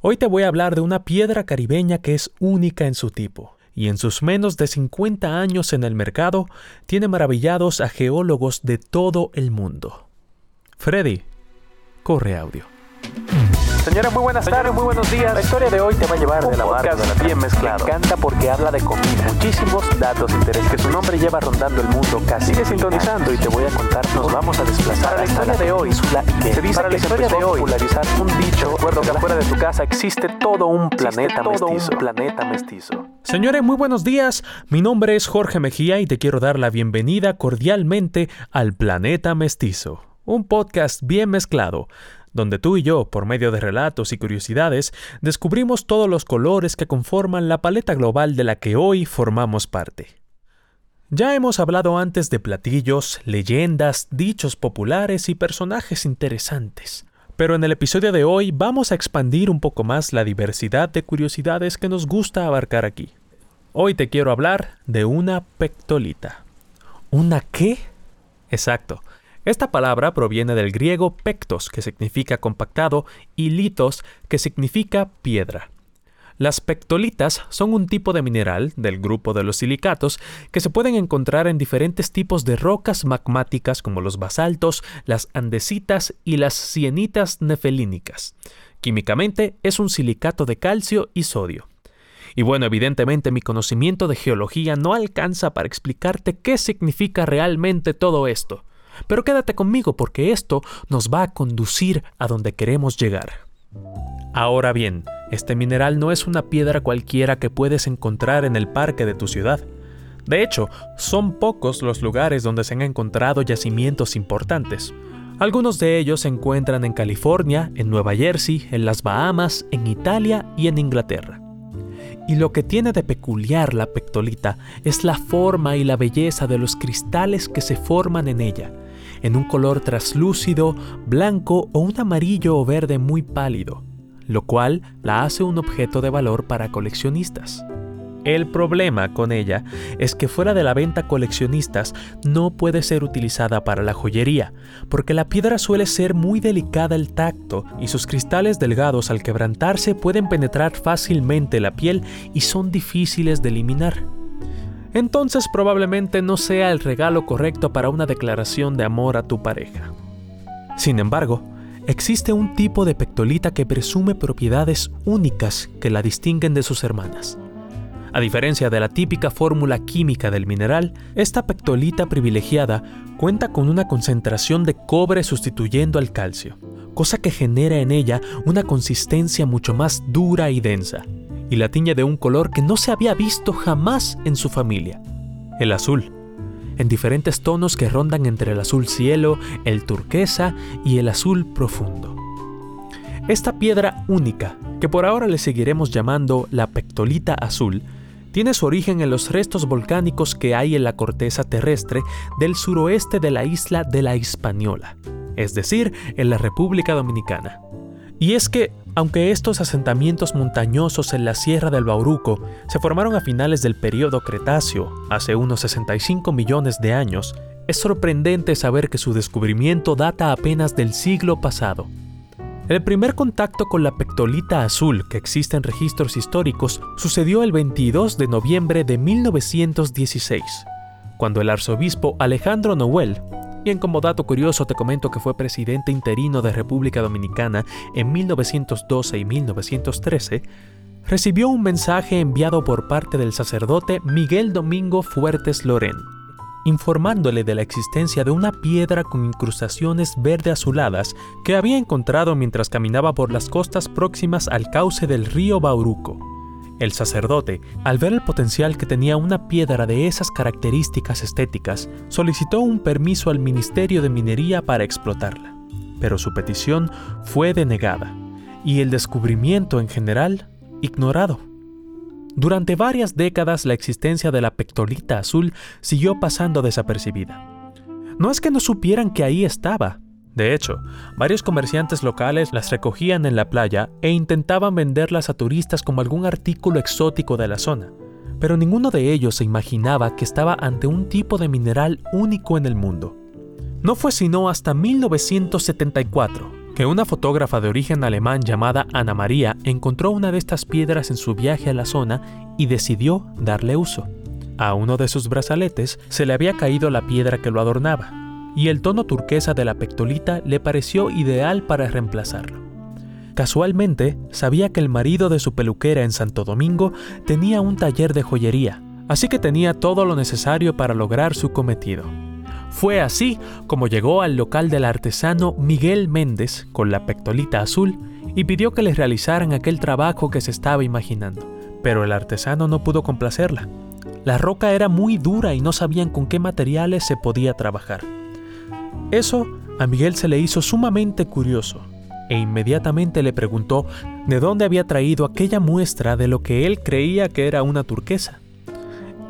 Hoy te voy a hablar de una piedra caribeña que es única en su tipo y en sus menos de 50 años en el mercado tiene maravillados a geólogos de todo el mundo. Freddy, corre audio. Señora, muy buenas tardes, muy buenos días. La historia de hoy te va a llevar de la de la bien mezclado. Me encanta porque habla de comida. Muchísimos datos interesantes que su nombre lleva rondando el mundo casi. Sigue sintonizando y te voy a contar. Nos vamos a desplazar a la historia de hoy. Se dice que la historia de hoy popularizar un dicho. Recuerdo que afuera de tu casa existe todo un planeta todo mestizo. un planeta mestizo. Señores, muy buenos días. Mi nombre es Jorge Mejía y te quiero dar la bienvenida cordialmente al Planeta Mestizo, un podcast bien mezclado donde tú y yo, por medio de relatos y curiosidades, descubrimos todos los colores que conforman la paleta global de la que hoy formamos parte. Ya hemos hablado antes de platillos, leyendas, dichos populares y personajes interesantes, pero en el episodio de hoy vamos a expandir un poco más la diversidad de curiosidades que nos gusta abarcar aquí. Hoy te quiero hablar de una pectolita. ¿Una qué? Exacto, esta palabra proviene del griego pectos, que significa compactado, y litos, que significa piedra. Las pectolitas son un tipo de mineral del grupo de los silicatos que se pueden encontrar en diferentes tipos de rocas magmáticas como los basaltos, las andesitas y las sienitas nefelínicas. Químicamente es un silicato de calcio y sodio. Y bueno, evidentemente mi conocimiento de geología no alcanza para explicarte qué significa realmente todo esto. Pero quédate conmigo porque esto nos va a conducir a donde queremos llegar. Ahora bien, este mineral no es una piedra cualquiera que puedes encontrar en el parque de tu ciudad. De hecho, son pocos los lugares donde se han encontrado yacimientos importantes. Algunos de ellos se encuentran en California, en Nueva Jersey, en las Bahamas, en Italia y en Inglaterra. Y lo que tiene de peculiar la pectolita es la forma y la belleza de los cristales que se forman en ella, en un color traslúcido, blanco o un amarillo o verde muy pálido, lo cual la hace un objeto de valor para coleccionistas. El problema con ella es que fuera de la venta coleccionistas no puede ser utilizada para la joyería, porque la piedra suele ser muy delicada al tacto y sus cristales delgados al quebrantarse pueden penetrar fácilmente la piel y son difíciles de eliminar entonces probablemente no sea el regalo correcto para una declaración de amor a tu pareja. Sin embargo, existe un tipo de pectolita que presume propiedades únicas que la distinguen de sus hermanas. A diferencia de la típica fórmula química del mineral, esta pectolita privilegiada cuenta con una concentración de cobre sustituyendo al calcio, cosa que genera en ella una consistencia mucho más dura y densa, y la tiñe de un color que no se había visto jamás en su familia, el azul, en diferentes tonos que rondan entre el azul cielo, el turquesa y el azul profundo. Esta piedra única, que por ahora le seguiremos llamando la pectolita azul, tiene su origen en los restos volcánicos que hay en la corteza terrestre del suroeste de la isla de la Hispaniola, es decir, en la República Dominicana. Y es que, aunque estos asentamientos montañosos en la Sierra del Bauruco se formaron a finales del período Cretáceo, hace unos 65 millones de años, es sorprendente saber que su descubrimiento data apenas del siglo pasado. El primer contacto con la pectolita azul que existe en registros históricos sucedió el 22 de noviembre de 1916, cuando el arzobispo Alejandro Noel Bien, como dato curioso te comento que fue presidente interino de República Dominicana en 1912 y 1913, recibió un mensaje enviado por parte del sacerdote Miguel Domingo Fuertes Lorén, informándole de la existencia de una piedra con incrustaciones verde azuladas que había encontrado mientras caminaba por las costas próximas al cauce del río Bauruco. El sacerdote, al ver el potencial que tenía una piedra de esas características estéticas, solicitó un permiso al Ministerio de Minería para explotarla, pero su petición fue denegada y el descubrimiento en general ignorado. Durante varias décadas la existencia de la pectolita azul siguió pasando desapercibida. No es que no supieran que ahí estaba, de hecho, varios comerciantes locales las recogían en la playa e intentaban venderlas a turistas como algún artículo exótico de la zona, pero ninguno de ellos se imaginaba que estaba ante un tipo de mineral único en el mundo. No fue sino hasta 1974 que una fotógrafa de origen alemán llamada Ana María encontró una de estas piedras en su viaje a la zona y decidió darle uso. A uno de sus brazaletes se le había caído la piedra que lo adornaba, y el tono turquesa de la pectolita le pareció ideal para reemplazarlo. Casualmente, sabía que el marido de su peluquera en Santo Domingo tenía un taller de joyería, así que tenía todo lo necesario para lograr su cometido. Fue así como llegó al local del artesano Miguel Méndez con la pectolita azul y pidió que les realizaran aquel trabajo que se estaba imaginando. Pero el artesano no pudo complacerla. La roca era muy dura y no sabían con qué materiales se podía trabajar. Eso a Miguel se le hizo sumamente curioso e inmediatamente le preguntó de dónde había traído aquella muestra de lo que él creía que era una turquesa.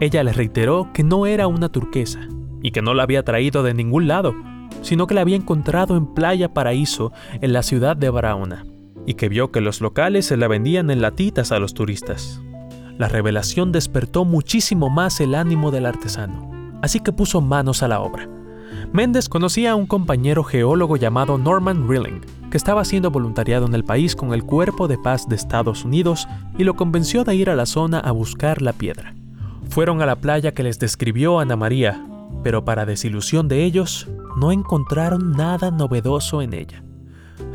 Ella le reiteró que no era una turquesa, y que no la había traído de ningún lado, sino que la había encontrado en Playa Paraíso, en la ciudad de Barahona, y que vio que los locales se la vendían en latitas a los turistas. La revelación despertó muchísimo más el ánimo del artesano, así que puso manos a la obra. Méndez conocía a un compañero geólogo llamado Norman Rilling, que estaba haciendo voluntariado en el país con el Cuerpo de Paz de Estados Unidos y lo convenció de ir a la zona a buscar la piedra. Fueron a la playa que les describió Ana María, pero para desilusión de ellos, no encontraron nada novedoso en ella.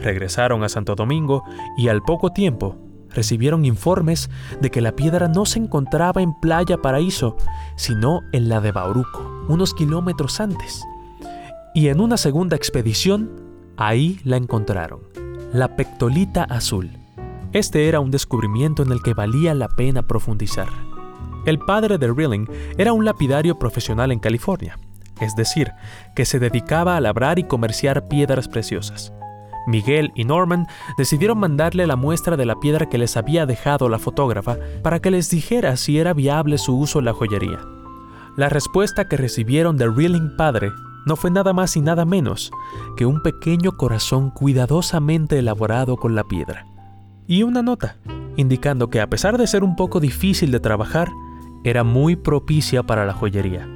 Regresaron a Santo Domingo y al poco tiempo recibieron informes de que la piedra no se encontraba en Playa Paraíso, sino en la de Bauruco, unos kilómetros antes. Y en una segunda expedición, ahí la encontraron, la pectolita azul. Este era un descubrimiento en el que valía la pena profundizar. El padre de Rilling era un lapidario profesional en California, es decir, que se dedicaba a labrar y comerciar piedras preciosas. Miguel y Norman decidieron mandarle la muestra de la piedra que les había dejado la fotógrafa para que les dijera si era viable su uso en la joyería. La respuesta que recibieron de Rilling padre no fue nada más y nada menos que un pequeño corazón cuidadosamente elaborado con la piedra. Y una nota, indicando que a pesar de ser un poco difícil de trabajar, era muy propicia para la joyería,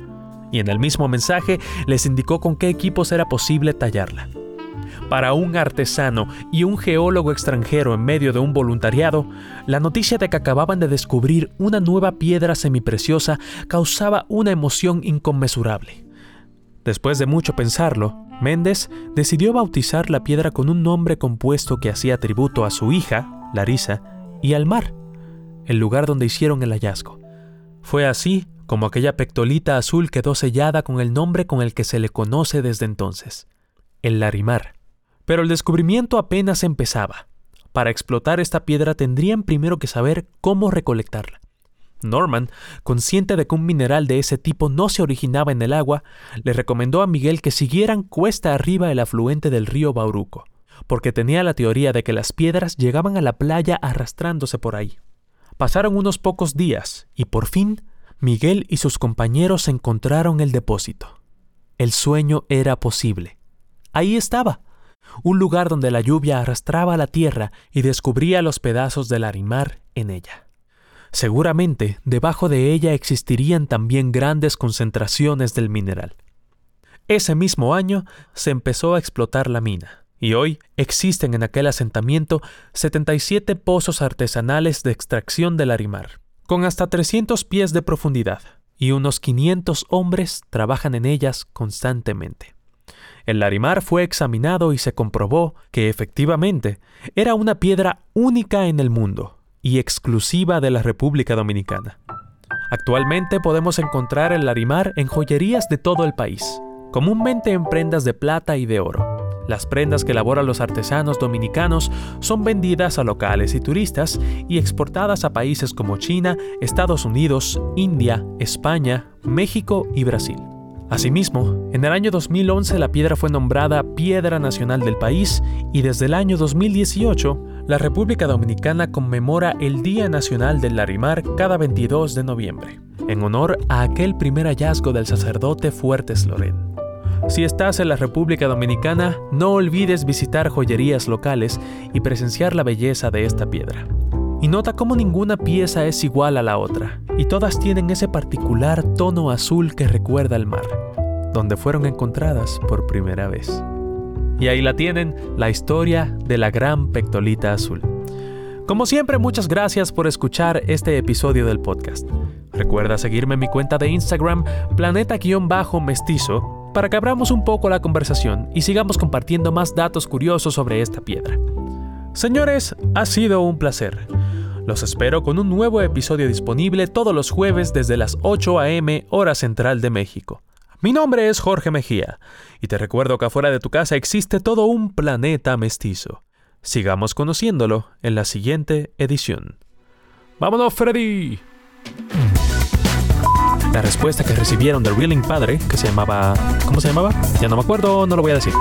y en el mismo mensaje les indicó con qué equipos era posible tallarla. Para un artesano y un geólogo extranjero en medio de un voluntariado, la noticia de que acababan de descubrir una nueva piedra semipreciosa causaba una emoción inconmensurable. Después de mucho pensarlo, Méndez decidió bautizar la piedra con un nombre compuesto que hacía tributo a su hija, Larisa, y al mar, el lugar donde hicieron el hallazgo. Fue así como aquella pectolita azul quedó sellada con el nombre con el que se le conoce desde entonces, el Larimar. Pero el descubrimiento apenas empezaba. Para explotar esta piedra tendrían primero que saber cómo recolectarla. Norman, consciente de que un mineral de ese tipo no se originaba en el agua, le recomendó a Miguel que siguieran cuesta arriba el afluente del río Bauruco, porque tenía la teoría de que las piedras llegaban a la playa arrastrándose por ahí. Pasaron unos pocos días y por fin Miguel y sus compañeros encontraron el depósito. El sueño era posible. Ahí estaba, un lugar donde la lluvia arrastraba la tierra y descubría los pedazos del arimar en ella. Seguramente debajo de ella existirían también grandes concentraciones del mineral. Ese mismo año se empezó a explotar la mina y hoy existen en aquel asentamiento 77 pozos artesanales de extracción del arimar, con hasta 300 pies de profundidad, y unos 500 hombres trabajan en ellas constantemente. El larimar fue examinado y se comprobó que efectivamente era una piedra única en el mundo y exclusiva de la República Dominicana. Actualmente podemos encontrar el larimar en joyerías de todo el país, comúnmente en prendas de plata y de oro. Las prendas que elaboran los artesanos dominicanos son vendidas a locales y turistas y exportadas a países como China, Estados Unidos, India, España, México y Brasil. Asimismo, en el año 2011 la piedra fue nombrada Piedra Nacional del país y desde el año 2018 la República Dominicana conmemora el Día Nacional del Larimar cada 22 de noviembre, en honor a aquel primer hallazgo del sacerdote Fuertes Loren. Si estás en la República Dominicana, no olvides visitar joyerías locales y presenciar la belleza de esta piedra. Y nota cómo ninguna pieza es igual a la otra, y todas tienen ese particular tono azul que recuerda al mar, donde fueron encontradas por primera vez. Y ahí la tienen, la historia de la gran pectolita azul. Como siempre, muchas gracias por escuchar este episodio del podcast. Recuerda seguirme en mi cuenta de Instagram, planeta-mestizo, para que abramos un poco la conversación y sigamos compartiendo más datos curiosos sobre esta piedra. Señores, ha sido un placer. Los espero con un nuevo episodio disponible todos los jueves desde las 8 a.m. hora central de México. Mi nombre es Jorge Mejía y te recuerdo que afuera de tu casa existe todo un planeta mestizo. Sigamos conociéndolo en la siguiente edición. ¡Vámonos, Freddy! La respuesta que recibieron del Reeling Padre, que se llamaba... ¿Cómo se llamaba? Ya no me acuerdo, no lo voy a decir.